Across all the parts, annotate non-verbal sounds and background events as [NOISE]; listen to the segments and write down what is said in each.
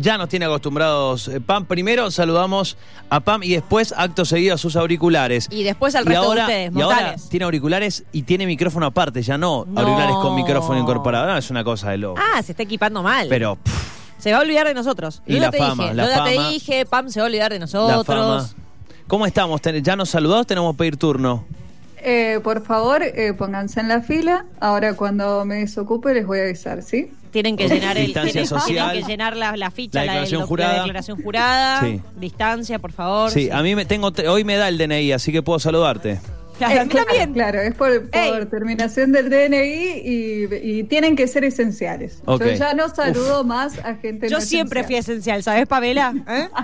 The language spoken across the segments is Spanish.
ya nos tiene acostumbrados eh, Pam. Primero saludamos a Pam y después, acto seguido, a sus auriculares. Y después al resto ahora, de ustedes, y ahora tiene auriculares y tiene micrófono aparte, ya no, No. auriculares con micrófono incorporado. No, es una cosa de loco. Ah, se está equipando mal. Pero, pff, se va a olvidar de nosotros. Y Yo la te fama, dije, la yo ya te fama. dije, Pam se va a olvidar de la nosotros. fama. ¿Cómo estamos? ¿Ya nos saludamos? Tenemos que pedir turno. Eh, por favor, eh, pónganse en la fila. Ahora cuando me desocupe les voy a avisar, ¿sí? Tienen que llenar el Distancia tienen, social. tienen que llenar la, la ficha, La la, del declaración jurada. la declaración jurada. Sí. Distancia, por favor. Sí, a mí me tengo hoy me da el DNI, así que puedo saludarte. Claro, Eh, claro, también. claro, es por, terminación del DNI y, y tienen que ser esenciales. Ok. Yo ya no saludo más a gente Yo no siempre fui esencial. ¿sabes, Pamela? ¿Eh? [LAUGHS]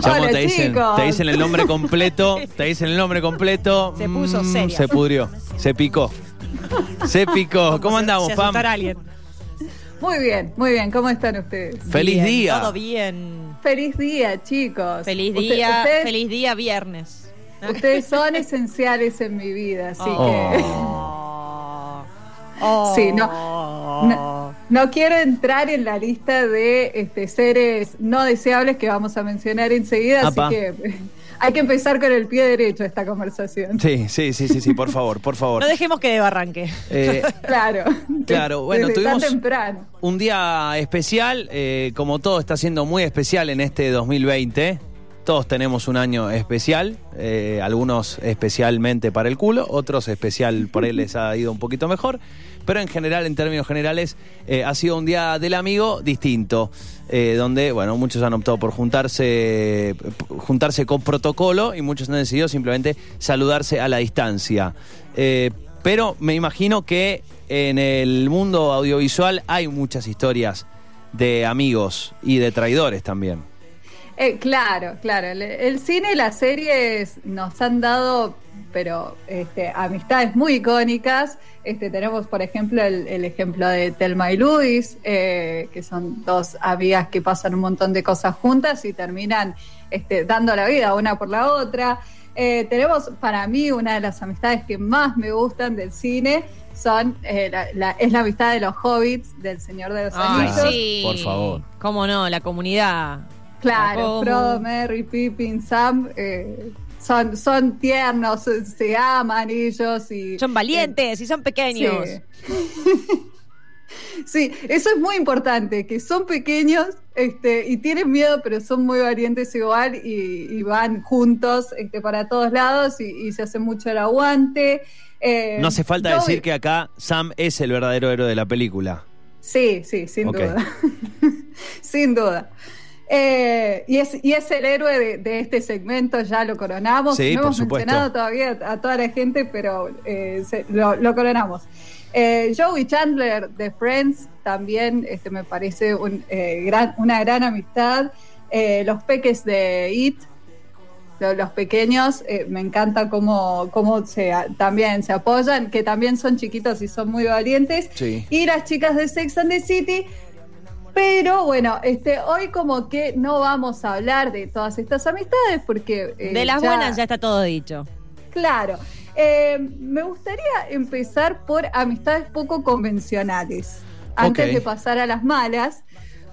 Chamo, Hola, te, dicen, te dicen el nombre completo, [LAUGHS] te dicen el nombre completo. Se puso mm, seria. Se pudrió, se picó. [LAUGHS] Se picó. ¿Cómo andamos, Pam? alguien. Muy bien, muy bien. ¿Cómo están ustedes? Feliz Bien, día. Todo bien. Feliz día, chicos. Feliz Usted- día, ustedes, feliz día viernes. ustedes [LAUGHS] son esenciales en mi vida, así Oh. Oh. [LAUGHS] Sí, no, No quiero entrar en la lista de este, seres no deseables que vamos a mencionar enseguida, Apa. así que hay que empezar con el pie derecho esta conversación. Sí, sí, sí, sí, sí, por favor, por favor. No dejemos que de barranque. Eh, [LAUGHS] Claro. Claro, bueno, Desde tan tuvimos- temprano. un día especial, eh, como todo está siendo muy especial en este 2020. Todos tenemos un año especial, eh, algunos especialmente para el culo, otros especial por él les ha ido un poquito mejor, pero en general, en términos generales, eh, ha sido un día del amigo distinto, eh, donde, bueno, muchos han optado por juntarse, juntarse con protocolo y muchos han decidido simplemente saludarse a la distancia. Eh, pero me imagino que en el mundo audiovisual hay muchas historias de amigos y de traidores también. Eh, claro, claro. El, el cine y las series nos han dado, pero este, amistades muy icónicas. Este, tenemos, por ejemplo, el, el ejemplo de Telma y Luis, eh, que son dos amigas que pasan un montón de cosas juntas y terminan este, dando la vida una por la otra. Eh, tenemos, para mí, una de las amistades que más me gustan del cine. Son, eh, la- la- es la amistad de los hobbits, del Señor de los Ay, Anillos. sí. Por favor. ¿Cómo no? La comunidad. Claro. Frodo, Merry, Pippin, Sam eh, son, son tiernos, se, se aman ellos y Son valientes y son pequeños. Sí. [LAUGHS] Sí, eso es muy importante, que son pequeños este, y tienen miedo, pero son muy valientes igual y, y van juntos este, para todos lados y, y se hace mucho el aguante. Eh, No hace falta decir que acá Sam es el verdadero héroe de la película. Sí, sí, sin duda. [LAUGHS] sin duda. Eh, y, es, y es el héroe de, de este segmento, ya lo coronamos. Sí, no hemos supuesto. mencionado todavía a toda la gente, pero eh, se- lo, lo coronamos. Eh, Joey Chandler de Friends también este, me parece un, eh, gran, una gran amistad. Los peques de It, lo- los pequeños, me encanta cómo, cómo se, también se apoyan, que también son chiquitos y son muy valientes. Sí. Y las chicas de Sex and the City. Pero bueno, este, hoy como que no vamos a hablar de todas estas amistades porque... eh, De las buenas ya está todo dicho. Claro. Eh, me gustaría empezar por amistades poco convencionales, antes de pasar a las malas,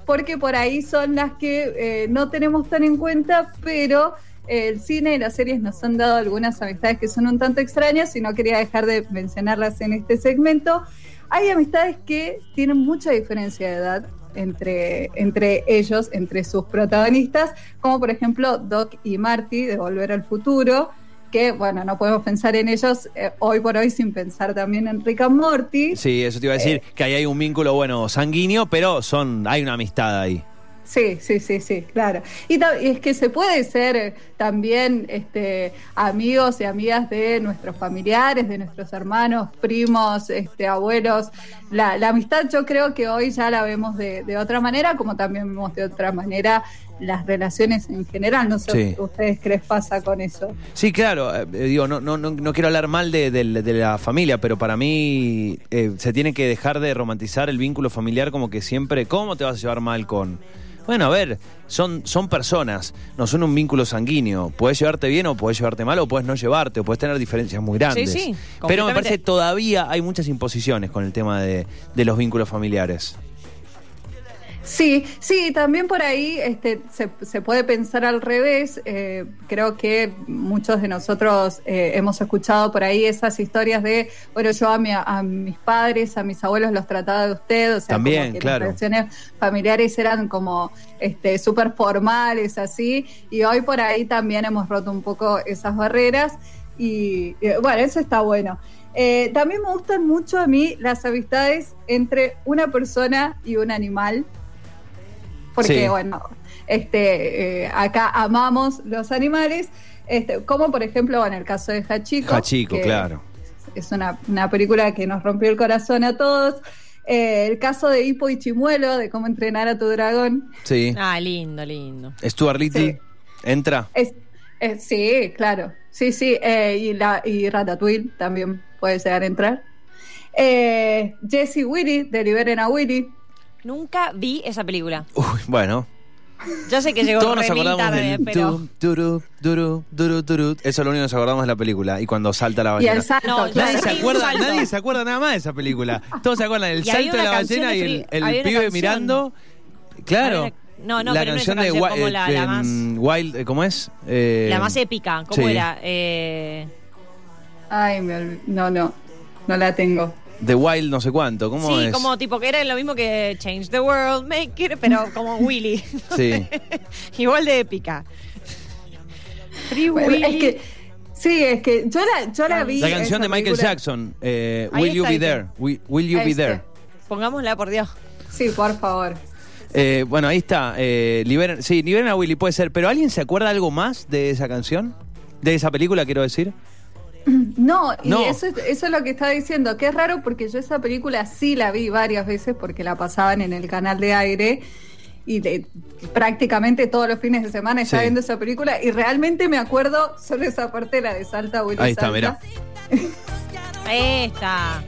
porque por ahí son las que eh, no tenemos tan en cuenta, pero el cine y las series nos han dado algunas amistades que son un tanto extrañas y no quería dejar de mencionarlas en este segmento. Hay amistades que tienen mucha diferencia de edad entre, entre ellos, entre sus protagonistas, como por ejemplo Doc y Marty de Volver al Futuro, que bueno, no podemos pensar en ellos eh, hoy por hoy sin pensar también en Rick and Morty. Sí, eso te iba a decir, que ahí hay un vínculo, bueno, sanguíneo, pero son hay una amistad ahí. Sí, sí, sí, sí, claro. Y es que se puede ser eh, también este, amigos y amigas de nuestros familiares, de nuestros hermanos, primos, este, abuelos. La, la amistad yo creo que hoy ya la vemos de, de otra manera, como también vemos de otra manera las relaciones en general. No sé Sí. ustedes qué les pasa con eso. Sí, claro, eh, digo, no, no, no, no quiero hablar mal de, de- de la familia, pero para mí eh, se tiene que dejar de romantizar el vínculo familiar como que siempre, ¿cómo te vas a llevar mal con...? Bueno, a ver, son, son personas, no son un vínculo sanguíneo. Puedes llevarte bien o puedes llevarte mal o puedes no llevarte o puedes tener diferencias muy grandes. sí, Pero me parece que todavía hay muchas imposiciones con el tema de, de los vínculos familiares. Sí, sí, también por ahí este, se, se puede pensar al revés. Eh, creo que muchos de nosotros eh, hemos escuchado por ahí esas historias de, bueno, yo a, mi- a mis padres, a mis abuelos los trataba de usted, o sea, También, como que claro. las relaciones familiares eran como este, súper formales, así, y hoy por ahí también hemos roto un poco esas barreras, y bueno, eso está bueno. Eh, también me gustan mucho a mí las amistades entre una persona y un animal porque Sí. bueno, este, eh, acá amamos los animales, este, como por ejemplo en el caso de Hachiko. Hachiko, claro. Es una, una película que nos rompió el corazón a todos. Eh, el caso de Hippo y Chimuelo, de cómo entrenar a tu dragón. Sí. Ah, lindo, lindo. Stuart Little, Sí. entra. Es, es- sí, claro. Sí, sí. eh, y, la, y Ratatouille también puede llegar a entrar. Eh, Jesse Willy, de Liberen a Willy. Nunca vi esa película. Uy, bueno. Yo sé que llegó Todos nos acordamos tarde, del pero... turu, duru, duru, duru. Eso es lo único que nos acordamos de la película. Y cuando salta la Y ballena. el salto, No, claro. Nadie se, acuerda, salto. nadie se acuerda nada más de esa película. Todos se acuerdan del salto de la ballena de y el, pibe canción. mirando. Claro. No, no, la pero no canción esa de canción, Wi- como la- la eh, más- Wild, eh, ¿cómo es? Eh, La más épica, ¿cómo sí. era? Eh, Ay, me olvi- no, no, no la tengo. The Wild no sé cuánto. ¿Cómo sí, es? como tipo que era lo mismo que Change the World, Make It, pero como [LAUGHS] Willy. Sí. [LAUGHS] Igual de épica. Free Bueno, Willy. es que, sí, es que yo la, yo la vi. La canción de Michael película. Jackson. eh, Will You Be There? está. Will, Will You Be Este. There? Pongámosla, por Dios. Sí, por favor. Eh, bueno, ahí está. Eh, liberen, sí, liberen a Willy, puede ser. Pero ¿alguien se acuerda algo más de esa canción? De esa película, quiero decir. [CLEARS THROAT] No, y No. Eso, es- eso es lo que estaba diciendo, que es raro porque yo esa película sí la vi varias veces porque la pasaban en el canal de aire y de- prácticamente todos los fines de semana estaba Sí. viendo esa película y realmente me acuerdo solo esa parte, la de Salta, Willy Ahí está, Salta. Esta.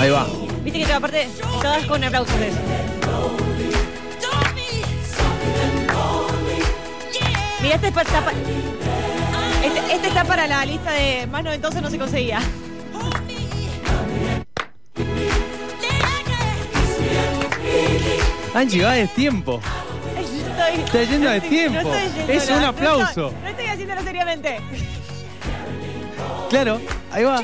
Ahí va. Viste que aparte todas con aplausos de eso. Mira, este está, pa- este, este está para la lista de más noventosos no se conseguía. Angie, va de tiempo. Estoy- Está yendo de [LAUGHS] no tiempo. estoy yendo Es un no aplauso. estoy- No estoy haciéndolo seriamente. Claro, ahí va.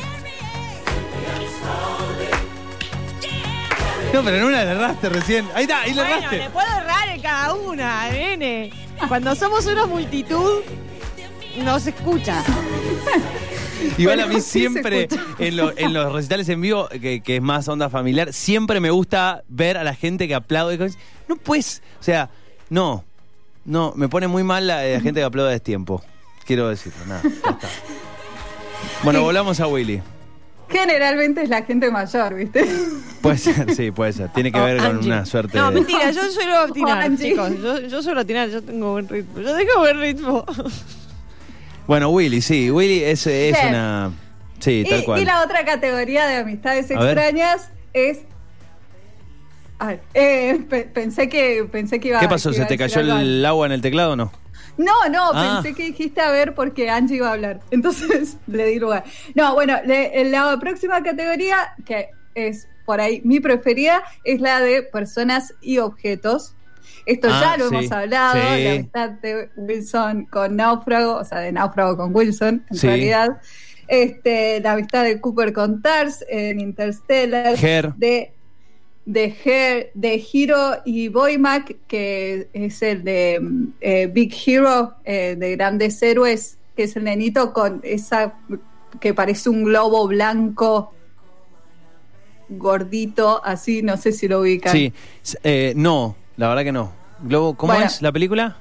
No, pero no la erraste recién. Ahí está, ahí la Bueno, erraste. le puedo errar en cada una, nene. Cuando somos una multitud, no se escucha. Igual a mí [LAUGHS] sí siempre, en, lo- en los recitales en vivo, que, que es más onda familiar, siempre me gusta ver a la gente que aplaude. No puedes, o sea, no, no, me pone muy mal la, la gente que aplaude a destiempo. Quiero decirlo, nada, ya está. Bueno, Sí. volvamos a Willy. Generalmente es la gente mayor, ¿viste? Puede ser, sí, puede ser. Tiene que Oh, ver con Angie. una suerte No, de... mentira, yo [LAUGHS] suelo atinar, Angie. chicos. Yo, yo suelo atinar, yo tengo buen ritmo. Yo tengo buen ritmo. Bueno, Willy, sí, Willy es, es una... Sí, tal cual. y la otra categoría de amistades A ver. extrañas es. A ver, eh, pe- pensé que pensé que iba ¿Qué pasó? ¿Se te cayó el agua en el teclado o no? No, no, Ah. pensé que dijiste a ver porque Angie iba a hablar. [LAUGHS] Entonces le di lugar. No, bueno, le- la próxima categoría, que es por ahí mi preferida, es la de personas y objetos. Esto Ah, ya lo sí, hemos hablado, sí. la amistad de Wilson con Náufrago, o sea, de Náufrago con Wilson, en Sí. realidad. Este, la amistad de Cooper con Tars en Interstellar. Her. De, de, Her, de Hero y Boymac, que es el de eh, Big Hero, eh, de Grandes Héroes, que es el nenito con esa que parece un globo blanco gordito, así, no sé si lo ubican. Sí, eh, no, la verdad que no. Globo, ¿cómo Bueno. es la película?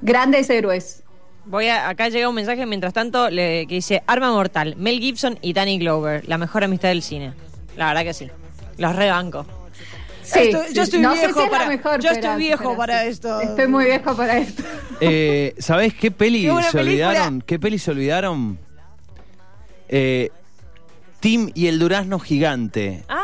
Grandes Héroes. Voy a, acá llega un mensaje mientras tanto le- que dice Arma Mortal, Mel Gibson y Danny Glover, la mejor amistad del cine. La verdad que sí. Los rebanco. Sí, Estoy- sí. yo estoy no sé viejo si es la para- mejor, yo pero- estoy viejo pero para sí. esto. Estoy muy viejo para esto. [LAUGHS] Eh, ¿Sabés qué peli Qué se película. olvidaron? ¿Qué peli se olvidaron? Eh, Tim y el durazno gigante. Ah.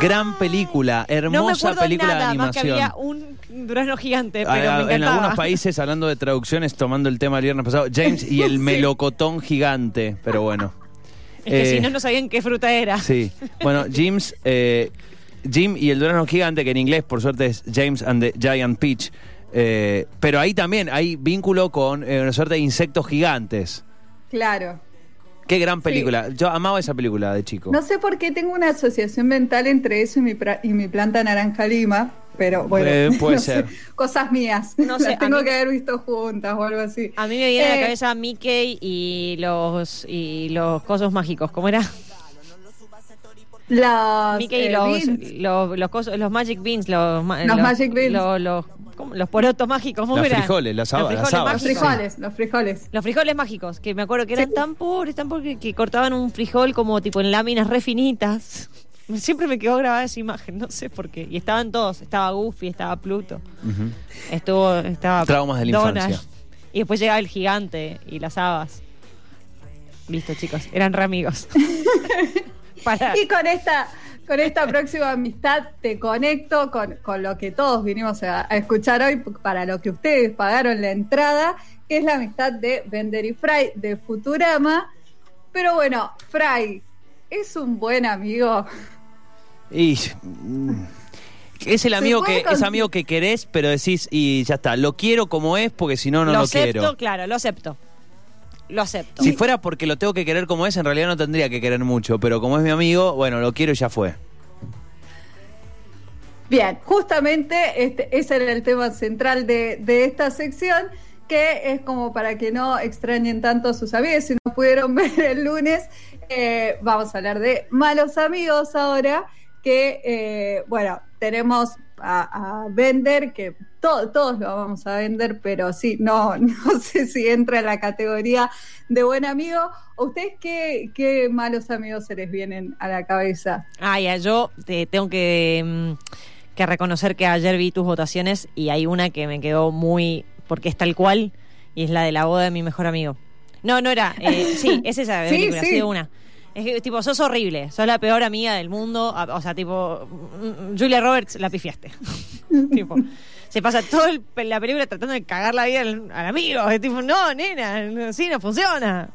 Gran película, no me hermosa acuerdo película nada de más que animación. había un durazno gigante, pero a- me en algunos países, hablando de traducciones, tomando el tema del viernes pasado, James [LAUGHS] y el melocotón gigante. Pero bueno. [LAUGHS] Es que Eh, si no, no sabían qué fruta era. Sí. Bueno, [LAUGHS] James, eh, Jim y el durazno gigante, que en inglés por suerte es James and the Giant Peach. Eh, pero ahí también hay vínculo con eh, una suerte de insectos gigantes. Claro. Qué gran película. Yo amaba esa película de chico. No sé por qué tengo una asociación mental entre eso y mi, pra- y mi planta naranja lima, pero bueno. Eh, [LAUGHS] puede no sé, ser. cosas mías. No sé, [LAUGHS] Las tengo mí- que haber visto juntas o algo así. A mí me viene a Eh, la cabeza Mickey y los y los cosos mágicos. ¿Cómo era? Los, Mickey y eh, los, los, los, cosos- los Magic Beans. Los, Los Magic Beans. Los, los, porotos mágicos. ¿Cómo Los eran? frijoles, las habas, Los las frijoles habas. Los frijoles, los frijoles. Los frijoles mágicos, que me acuerdo que eran Sí. tan pobres, tan pobres que cortaban un frijol como tipo en láminas re finitas. Siempre me quedó grabada esa imagen, no sé por qué. Y estaban todos, estaba Goofy, estaba Pluto, estuvo, estaba Traumas de la Donald. infancia. Y después llegaba el gigante y las habas. Listo, chicos, eran re amigos. [LAUGHS] Para, Y con esta, con esta próxima amistad te conecto con, con lo que todos vinimos a, a escuchar hoy, para lo que ustedes pagaron la entrada, que es la amistad de Bender y Fry de Futurama. Pero bueno, Fry es un buen amigo. Y mm, es el amigo que con- es amigo que querés, pero decís y ya está, lo quiero como es porque si no no lo, acepto, quiero. claro, lo acepto. Lo acepto. Si fuera porque lo tengo que querer como es, en realidad no tendría que querer mucho, pero como es mi amigo, bueno, lo quiero y ya fue. Bien, justamente este, ese era el tema central de, de esta sección, que es como para que no extrañen tanto sus amigos, si no pudieron [LAUGHS] ver el lunes, eh, vamos a hablar de malos amigos ahora, que eh, bueno, tenemos a, Bender, que to- todos lo vamos a vender, pero sí, no, [LAUGHS] no sé si entra en la categoría de buen amigo. ¿A ustedes qué, qué malos amigos se les vienen a la cabeza? Ah, ya, yo te tengo que, mm, que reconocer que ayer vi tus votaciones y hay una que me quedó muy. Porque es tal cual y es la de la boda de mi mejor amigo. No, no era. eh, sí, [LAUGHS] es esa Sí, película, sí. sí, de una. Es que, tipo, sos horrible, sos la peor amiga del mundo. O sea, tipo, mm, Julia Roberts la pifiaste. [LAUGHS] tipo, se pasa toda la película tratando de cagar la vida al, al amigo. Es tipo, no, nena, así no funciona.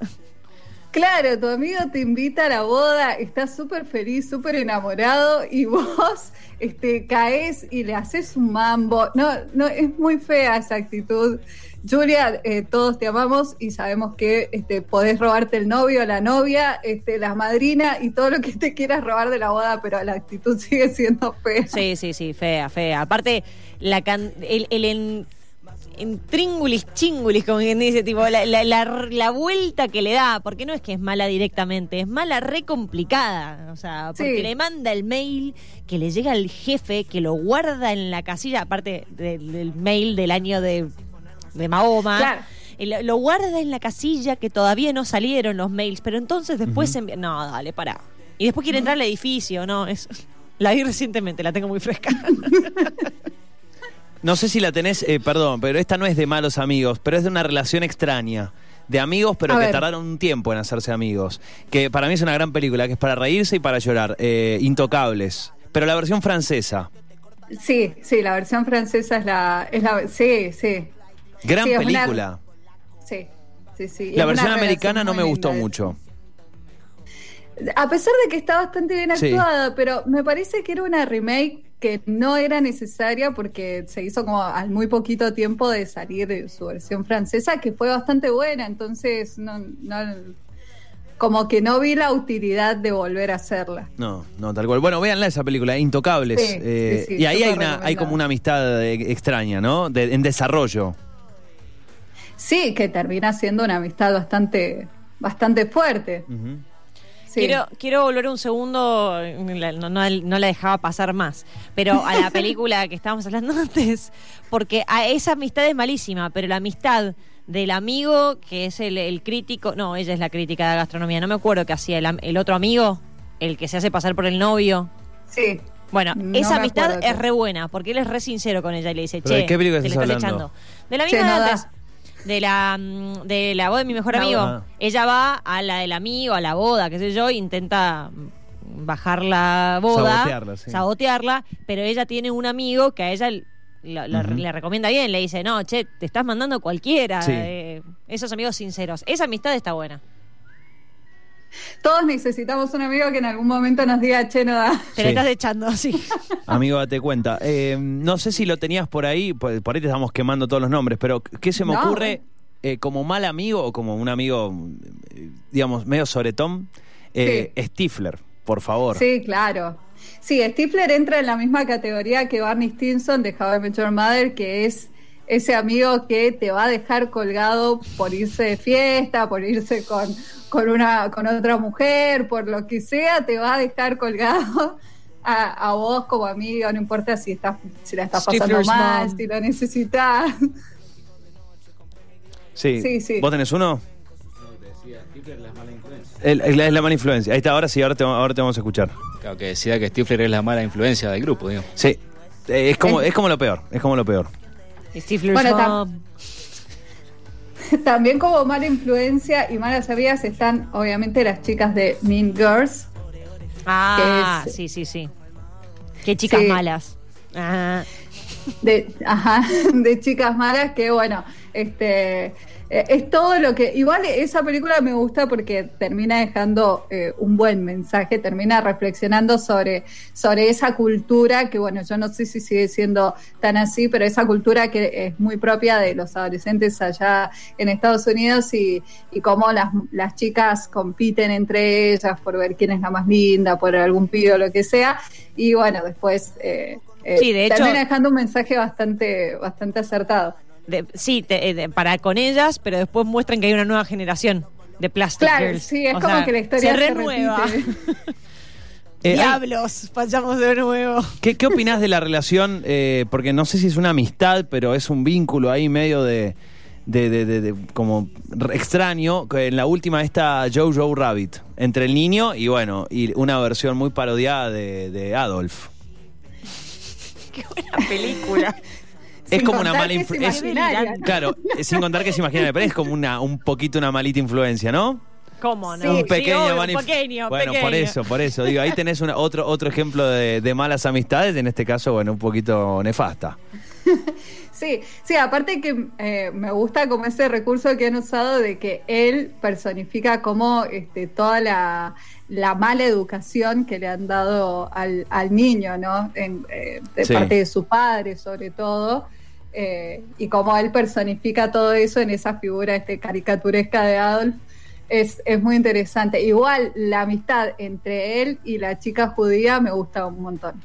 Claro, tu amigo te invita a la boda, estás súper feliz, súper enamorado y vos este, caes y le haces un mambo. No, no, es muy fea esa actitud. Julia, eh, todos te amamos y sabemos que este, podés robarte el novio, la novia, este, la madrina y todo lo que te quieras robar de la boda, pero la actitud sigue siendo fea. Sí, sí, sí, fea, fea. Aparte, la can- el, el en, intríngulis chingulis, como quien dice, tipo, la, la, la- la vuelta que le da, porque no es que es mala directamente, es mala re complicada. O sea, porque Sí. le manda el mail que le llega al jefe, que lo guarda en la casilla, aparte del, del mail del año de, de Mahoma. Claro. Lo, lo guarda en la casilla que todavía no salieron los mails, pero entonces después se envía. No, dale, pará. Y después quiere entrar al edificio, no, es. [LAUGHS] La vi recientemente, la tengo muy fresca. [LAUGHS] No sé si la tenés, eh, perdón, pero esta no es de malos amigos, pero es de una relación extraña. De amigos, pero A que ver. tardaron un tiempo en hacerse amigos. Que para mí es una gran película, que es para reírse y para llorar. eh, Intocables. Pero la versión francesa. Sí, sí, la versión francesa es la... Es la sí, sí, Gran Sí, es una- película. sí. sí, sí. La Es versión americana no me gustó linda. mucho. A pesar de que está bastante bien Sí. actuada, pero me parece que era una remake que no era necesaria porque se hizo como al muy poquito tiempo de salir su versión francesa, que fue bastante buena, entonces no, no- como que no vi la utilidad de volver a hacerla. No, no, tal cual. Bueno, véanla esa película, Intocables. Sí, eh, sí, sí, y ahí hay, una, hay como una amistad eh, extraña, ¿no? De- en desarrollo. Sí, que termina siendo una amistad bastante, bastante fuerte. Ujú. Sí. Quiero, quiero volver un segundo, no, no- no la dejaba pasar más, pero a la [LAUGHS] película que estábamos hablando [LAUGHS] antes, porque a esa amistad es malísima, pero la amistad del amigo que es el, el crítico, no, ella es la crítica de gastronomía, no me acuerdo qué hacía el, otro amigo, el que se hace pasar por el novio. Sí. Bueno, No esa amistad acuerdo es re buena, porque él es re sincero con ella y le dice, ¿Pero che, de qué película estás estás hablando? echando. De la Che, misma no de da. De la, mm, de la boda de mi mejor amigo. Ella va a la del amigo, a la boda, qué sé yo, intenta mm, bajar la boda, Sabotearla, sí. sabotearla, pero ella tiene un amigo que a ella lo- le recomienda bien, le dice, no, che, te estás mandando cualquiera. Sí. eh, esos amigos sinceros. Esa amistad está buena. Todos necesitamos un amigo que en algún momento nos diga, che, no da. Te Sí. estás echando, sí. [LAUGHS] Amigo, date cuenta. Eh, no sé si lo tenías por ahí, por, por ahí te estamos quemando todos los nombres, pero ¿qué se me No. ocurre eh, como mal amigo o como un amigo, eh, digamos, medio sobretón? Eh, Stifler, por favor. Sí, claro. Sí, Stifler entra en la misma categoría que Barney Stinson de How I Met Your Mother, que es ese amigo que te va a dejar colgado por irse de fiesta, por irse con, con, una, con otra mujer, por lo que sea, te va a dejar colgado a, a vos como amigo, no importa si, estás, si la estás pasando Stifler's mal, mom. si lo necesitas. Sí. Sí, sí. ¿Vos tenés uno? El- el- es la mala influencia. Ahí está, ahora sí, ahora te, ahora te vamos a escuchar. Claro, que decía que Stifler es la mala influencia del grupo, digo. Sí. Eh, es, como, es como lo peor, es como lo peor. Bueno, tam-. [LAUGHS] También como mala influencia y malas amigas están obviamente las chicas de Mean Girls. Ah, es- sí, sí, sí. Qué chicas Sí. malas. Ah, de, ajá, [LAUGHS] de chicas malas que bueno, este es todo lo que igual esa película me gusta porque termina dejando eh, un buen mensaje, termina reflexionando sobre sobre esa cultura que bueno, yo no sé si sigue siendo tan así, pero esa cultura que es muy propia de los adolescentes allá en Estados Unidos y, y cómo las, las chicas compiten entre ellas por ver quién es la más linda, por algún pibe o lo que sea, y bueno, después eh, eh, Sí, de hecho- termina dejando un mensaje bastante, bastante acertado. De- sí, te- eh, de- para con ellas, pero después muestran que hay una nueva generación de Plastic Claro, Girls. sí, es O como sea, que la historia se se renueva. [LAUGHS] Eh, Diablos, pasamos de nuevo. ¿Qué, qué opinás de la relación? eh, porque no sé si es una amistad, pero es un vínculo ahí medio de, de, de- de- de- como extraño. que En la última esta Jojo Rabbit, entre el niño y bueno, y una versión muy parodiada de, de Adolf. [LAUGHS] Qué buena película. Es Sin como una mala influencia. [LAUGHS] Claro, sin contar que es imaginaria, pero es como una, un poquito una malita influencia, ¿no? ¿Cómo no? Sí. un Sí, pequeño obvio, Bueno, pequeño. por eso, por eso. Digo, ahí tenés una, otro, otro ejemplo de, de malas amistades, en este caso, bueno, un poquito nefasta. [LAUGHS] Sí, sí, aparte que eh, me gusta como ese recurso que han usado de que él personifica como este, toda la, la mala educación que le han dado al, al niño, ¿no? En, eh, de Sí. parte de su padre, sobre todo. Eh, y como él personifica todo eso en esa figura este, caricaturesca de Adolf. Es, es muy interesante. Igual la amistad entre él y la chica judía me gusta un montón.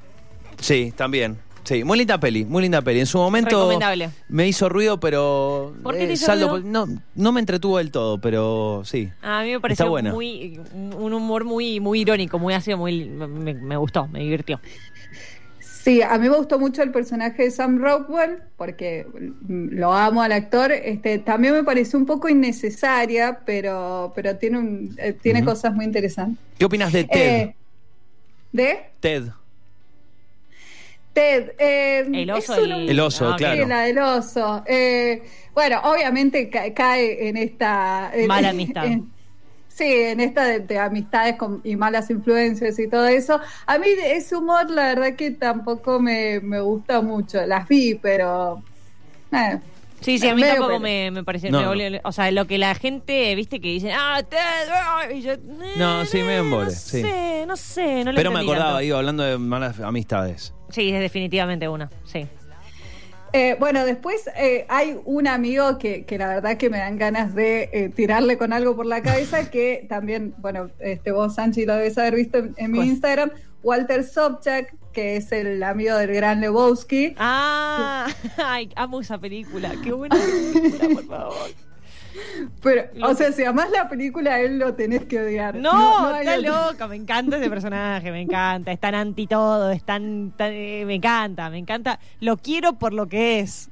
Sí, también. Sí, muy linda peli, muy linda peli. En su momento me hizo ruido, pero ¿Por qué te eh, hizo saldo ruido? no, no me entretuvo del todo, pero sí. A mí me pareció Está buena. muy un humor muy muy irónico, muy ácido, muy me, me gustó, me divirtió. Sí, a mí me gustó mucho el personaje de Sam Rockwell, porque lo amo al actor. Este, también me pareció un poco innecesaria, pero, pero tiene, un, eh, tiene cosas muy interesantes. ¿Qué opinas de Ted? Eh, ¿De? Ted. Ted. eh, El oso, es un- el- El oso, Ah, claro. Sí, la del oso. Eh, bueno, obviamente ca- cae en esta... en- Mala amistad. en- sí, en esta de, de amistades con- y malas influencias y todo eso. A mí ese humor, la verdad que tampoco me, me gusta mucho. Las vi, pero... eh, Sí, sí, a mí tampoco me, me pareció. No, me no. volvió- o sea, lo que la gente, viste, que dicen, ah, ah", y yo, eh, No, sí, me eh, embole, No sí. sé, no sé, no le Pero me acordaba, tanto. iba hablando de malas amistades. Sí, es definitivamente una, sí. Eh, bueno, después eh, hay un amigo que, que la verdad que me dan ganas de eh, tirarle con algo por la cabeza, [LAUGHS] que también, bueno, este, vos, Sanchi, lo debes haber visto en, en mi. Instagram, Walter Sobchak, que es el amigo del gran Lebowski. Ah, [LAUGHS] ay, amo esa película. Qué buena película, por favor. [LAUGHS] Pero, o sea, si además la película a él lo tenés que odiar. No, está loca, me encanta ese personaje, me encanta, es tan anti todo, es tan, tan- eh, me encanta, me encanta, lo quiero por lo que es.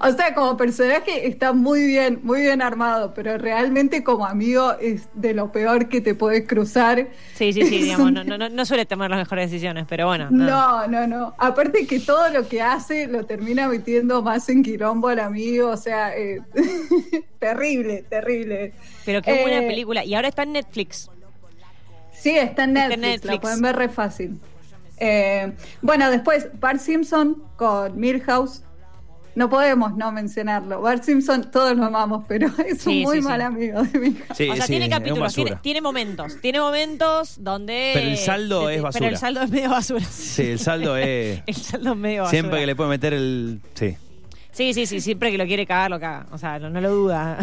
O sea, como personaje está muy bien, muy bien armado, pero realmente como amigo es de lo peor que te puedes cruzar. Sí, sí, sí, digamos, [LAUGHS] no, no, no, no suele tomar las mejores decisiones, pero bueno. No, no, no. Aparte que todo lo que hace lo termina metiendo más en quilombo al amigo, o sea, eh, [LAUGHS] terrible, terrible. Pero qué buena Eh, película. Y ahora está en Netflix. Sí, está en Está Netflix, en la pueden ver re fácil. Eh, bueno, después Bart Simpson con Milhouse. No podemos no mencionarlo. Bart Simpson, todos lo amamos, pero [LAUGHS] es un Sí, muy sí, mal sí. amigo de mi hija. Sí, o sea, sí, tiene capítulos, tiene, momentos. Tiene momentos donde. Pero el saldo de- es Pero basura. el saldo es medio basura. [LAUGHS] Sí, el saldo es. [LAUGHS] El saldo es medio basura. Siempre que le puede meter el. Sí. Sí, sí, sí, siempre que lo quiere cagar, lo caga. O sea, no, no lo duda.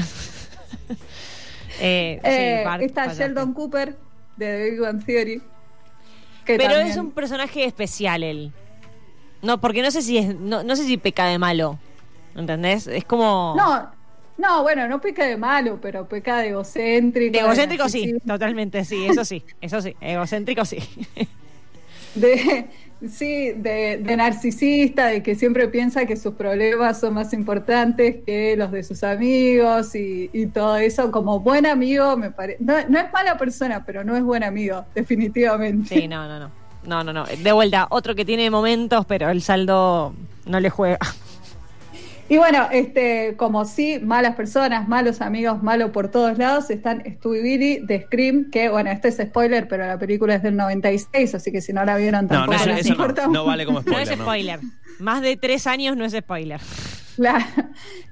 eh, sí, Eh, Bart, está fallaste. Sheldon Cooper de The Big Bang Theory. que Pero también- es un personaje especial él. No, porque no sé si es, no, no sé si peca de malo. ¿Entendés? Es como. No, no, bueno, no peca de malo, pero peca de egocéntrico. De egocéntrico sí, totalmente sí, eso sí, eso sí, egocéntrico sí. [LAUGHS] De, sí, de, de narcisista, de que siempre piensa que sus problemas son más importantes que los de sus amigos y, y todo eso. Como buen amigo, me parece. No, no es mala persona, pero no es buen amigo, definitivamente. Sí, no, no, no. No, no, no. De vuelta, otro que tiene momentos, pero el saldo no le juega. Y bueno, este, como sí, malas personas, malos amigos, malo por todos lados, están Stu y Billy de Scream, que bueno, este es spoiler, pero la película es del 96, así que si no la vieron No, no, tampoco eso, les eso importa no, no mucho. vale como No spoiler. es ¿no? spoiler. Más de tres años no es spoiler. Claro. [LAUGHS]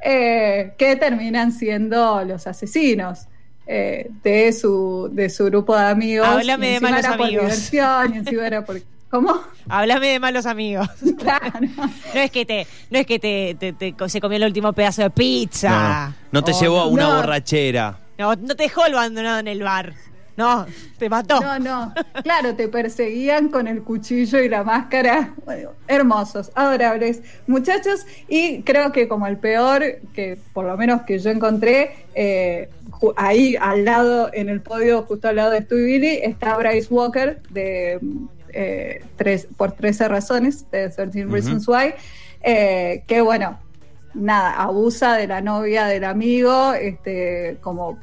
Eh, que terminan siendo los asesinos eh, de su de su grupo de amigos. Háblame de malos era por amigos. diversión, y encima era por ¿Cómo? [LAUGHS] Háblame de malos amigos. [LAUGHS] Claro. No es que te, no es que te, te- te- se comió el último pedazo de pizza. No, no. No te llevó a una no. borrachera. No, no te dejó abandonado en el bar. No, te mató. No, no. Claro, te perseguían con el cuchillo y la máscara. Bueno, hermosos, adorables muchachos. Y creo que como el peor, que por lo menos que yo encontré, eh, ahí al lado, en el podio, justo al lado de Stu y Billy, está Bryce Walker de eh, tres, por 13 razones, de 13 Reasons Why. eh, que bueno, nada, abusa de la novia del amigo, este, como,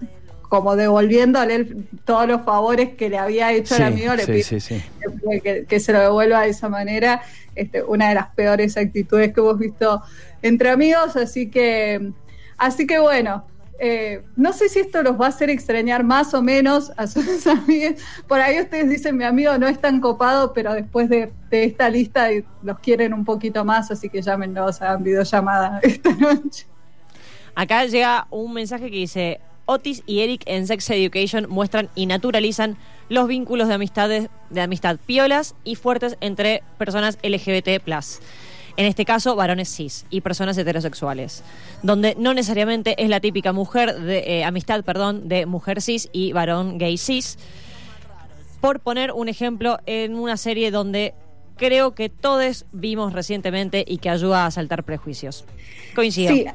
como devolviéndole el- todos los favores que le había hecho Sí, el amigo, le sí, pide sí, sí. que, que- que se lo devuelva de esa manera. Este, una de las peores actitudes que hemos visto entre amigos, así que, así que bueno. eh, no sé si esto los va a hacer extrañar más o menos a sus [LAUGHS] amigos. Por ahí ustedes dicen, mi amigo no es tan copado, pero después de, de esta lista los quieren un poquito más, así que llámenlos, hagan videollamada [LAUGHS] esta noche. Acá llega un mensaje que dice: Otis y Eric en Sex Education muestran y naturalizan los vínculos de amistades, de amistad piolas y fuertes entre personas LGBT. En este caso, varones cis y personas heterosexuales, donde no necesariamente es la típica mujer de eh, amistad, perdón, de mujer cis y varón gay cis. Por poner un ejemplo en una serie donde creo que todos vimos recientemente y que ayuda a saltar prejuicios. Coincido. Sí,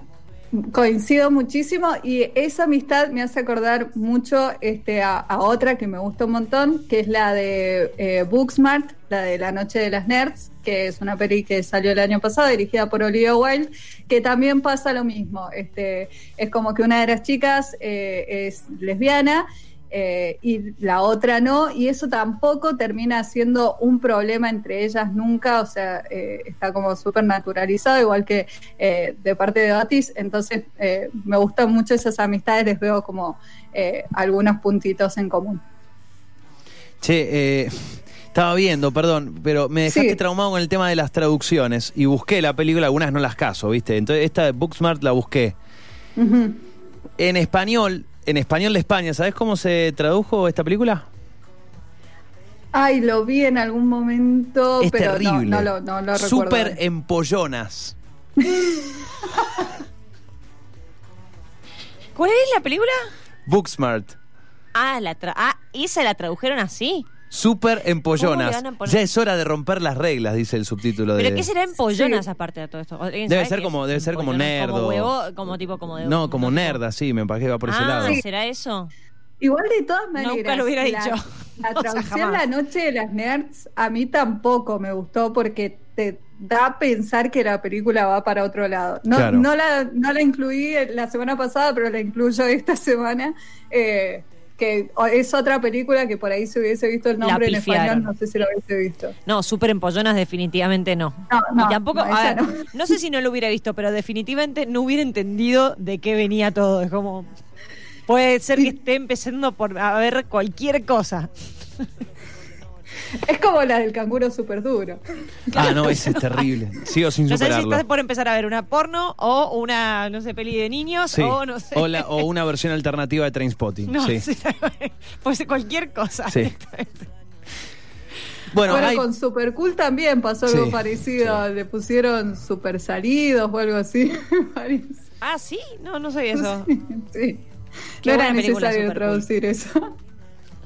coincido muchísimo y esa amistad me hace acordar mucho este, a, otra que me gusta un montón, que es la de eh, Booksmart, la de La Noche de las Nerds, que es una peli que salió el año pasado, dirigida por Olivia Wilde, que también pasa lo mismo. Este, es como que una de las chicas eh, es lesbiana eh, y la otra no, y eso tampoco termina siendo un problema entre ellas nunca, o sea, eh, está como súper naturalizado, igual que eh, de parte de Otis, entonces me gustan mucho esas amistades, les veo como algunos puntitos en común. Che, estaba viendo, perdón, pero me dejaste Sí. traumado con el tema de las traducciones y busqué la película, algunas no las caso, ¿viste? Entonces esta de Booksmart la busqué. En español, en español de España, ¿sabes cómo se tradujo esta película? Ay, lo vi en algún momento, es pero no, terrible. no lo, no lo recuerdo. Súper empollonas. [LAUGHS] ¿Cuál es la película? Booksmart. Ah, la tra- ah, esa la tradujeron así. Súper ¿Cómo le empollonas. Ya es hora de romper las reglas, dice el subtítulo de. ¿Pero qué será empollonas Sí. aparte de todo esto? ¿Alguien Debe ser como- debe ser como nerd Como o- huevo, como tipo como de No, como tipo- nerd, así, me parece que va por ese ah, lado. ¿será eso? Igual de todas maneras. Nunca lo hubiera la- dicho. La [LAUGHS] O sea, traducción jamás. La Noche de las Nerds a mí tampoco me gustó porque te da a pensar que la película va para otro lado. No, Claro. no, la, no la incluí la semana pasada, pero la incluyo esta semana. eh, que es otra película que por ahí se hubiese visto el nombre en español, no sé si lo hubiese visto. No, súper empollonas definitivamente no. No, no, y tampoco, no, a esa ver, no. no. sé si no lo hubiera visto, pero definitivamente no hubiera entendido de qué venía todo. Es como, puede ser que esté empezando por a ver cualquier cosa. Es como la del canguro súper duro. Ah, no, ese es terrible. Sigo sin No sé si superarlo. estás por empezar a ver una porno o una, no sé, peli de niños Sí. o no sé. o, la- o una versión alternativa de Trainspotting. No, sí. ser cualquier cosa. Sí. Bueno, Bueno, hay- con Super Cool también pasó algo Sí, parecido. Le pusieron super salidos o algo así. [LAUGHS] parece. Ah, sí, no, no sabía eso. sí. Qué no buena era película, necesario Super Cool. traducir eso.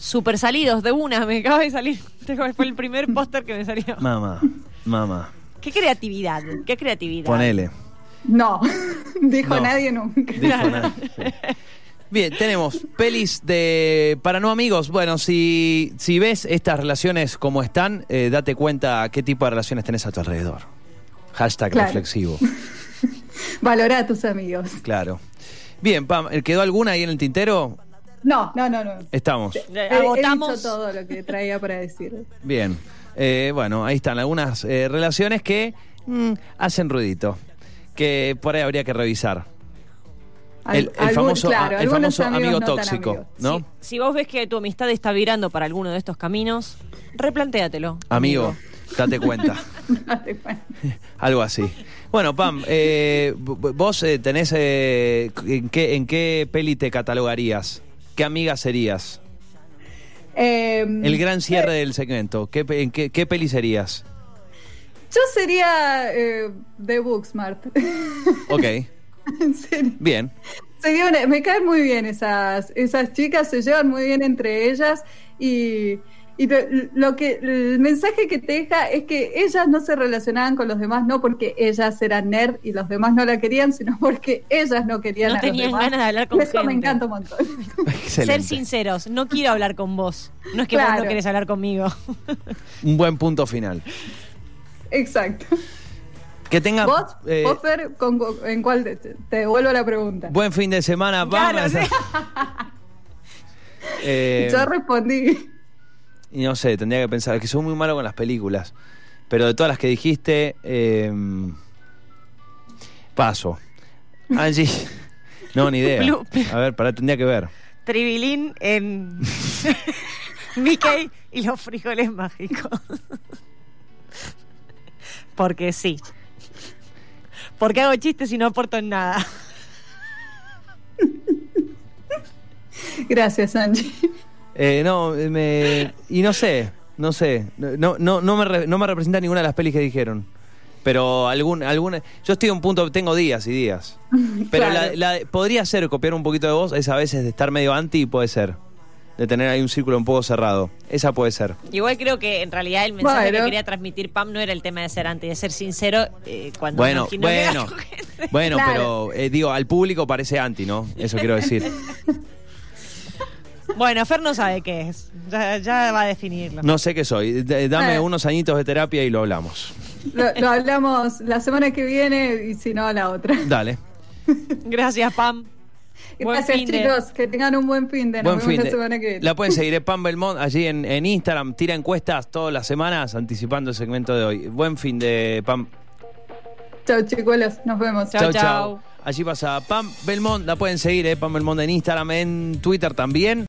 Super salidos de una, me acaba de salir. [LAUGHS] Fue el primer póster que me salió. Mamá, mamá, Qué creatividad, qué creatividad. ponele. No, [LAUGHS] dijo No. nadie nunca. Dijo nada. Sí. Bien, tenemos pelis de para no amigos. Bueno, si, si ves estas relaciones como están, eh, date cuenta qué tipo de relaciones tenés a tu alrededor. Hashtag Claro. reflexivo. [LAUGHS] Valorá a tus amigos. Claro. Bien, Pam, ¿quedó alguna ahí en el tintero? No, no, no, no. Estamos. He- Agotamos. dicho todo lo que traía para decir. Bien. Eh, bueno, ahí están algunas eh, relaciones que mm, hacen ruidito. Que por ahí habría que revisar. Al- El, el algún- famoso, claro, el famoso amigo no tóxico. ¿no? Si, si vos ves que tu amistad está virando para alguno de estos caminos, replantéatelo. Amigo, date cuenta. [LAUGHS] Date cuenta. Algo así. Bueno, Pam, eh, vos eh, tenés... eh, ¿en, qué, ¿En qué peli te catalogarías? ¿Qué amiga serías? Eh, El gran cierre del segmento. ¿Qué, ¿En qué, qué peli serías? Yo sería eh, de Booksmart. Ok, [LAUGHS] en serio. bien. Sería una- me caen muy bien esas, esas chicas, se llevan muy bien entre ellas y, y lo, lo que el mensaje que te deja es que ellas no se relacionaban con los demás no porque ellas eran nerd y los demás no la querían, sino porque ellas no querían No a los tenían demás. ganas de hablar con Eso me gente. encanta un montón. Excelente. Ser sinceros, no quiero hablar con vos. No es que vos no querés hablar conmigo. Un buen punto final. Exacto. Que tenga ¿Vos, eh, vos, Fer, con- en cuál te, te devuelvo la pregunta? buen fin de semana. Claro, Vamos. sí. [LAUGHS] Eh, Yo respondí. Y no sé, tendría que pensar, es que soy muy malo con las películas. Pero de todas las que dijiste, eh, paso. [LAUGHS] Angie, no, ni idea. A ver, para tendría que ver. Tribilín en [LAUGHS] Mickey y los frijoles mágicos. Porque sí. Porque hago chistes y no aporto en nada. Gracias, Angie. Eh, no, me, y no sé, no sé. No, no, no, me re- no me representa ninguna de las pelis que dijeron. Pero algún, alguna. Yo estoy a un punto, tengo días y días. [LAUGHS] Pero Claro. la, la- podría ser copiar un poquito de vos, es a veces de estar medio anti, puede ser. De tener ahí un círculo un poco cerrado. Esa puede ser. Igual creo que en realidad el mensaje Bueno. que quería transmitir Pam no era el tema de ser anti, de ser sincero eh, cuando Bueno, bueno, [LAUGHS] bueno, Claro. pero eh, digo, al público parece anti, ¿no? Eso quiero decir. [LAUGHS] Bueno, Fer no sabe qué es. Ya, ya va a definirlo. No sé qué soy. D- Dame Ah. unos añitos de terapia y lo hablamos. Lo, lo hablamos la semana que viene y si no, la otra. Dale. Gracias, Pam. Buen Gracias, fin de- chicos. Que tengan un buen fin de. Nos Buen vemos fin la de- semana que viene. La pueden seguir, es Pam Belmont, allí en, en Instagram. Tira encuestas todas las semanas anticipando el segmento de hoy. Buen fin de Pam. Chau, chicuelos. Nos vemos. Chau, chau. Allí pasa Pam Belmont, la pueden seguir, eh, Pam Belmont en Instagram, en Twitter también.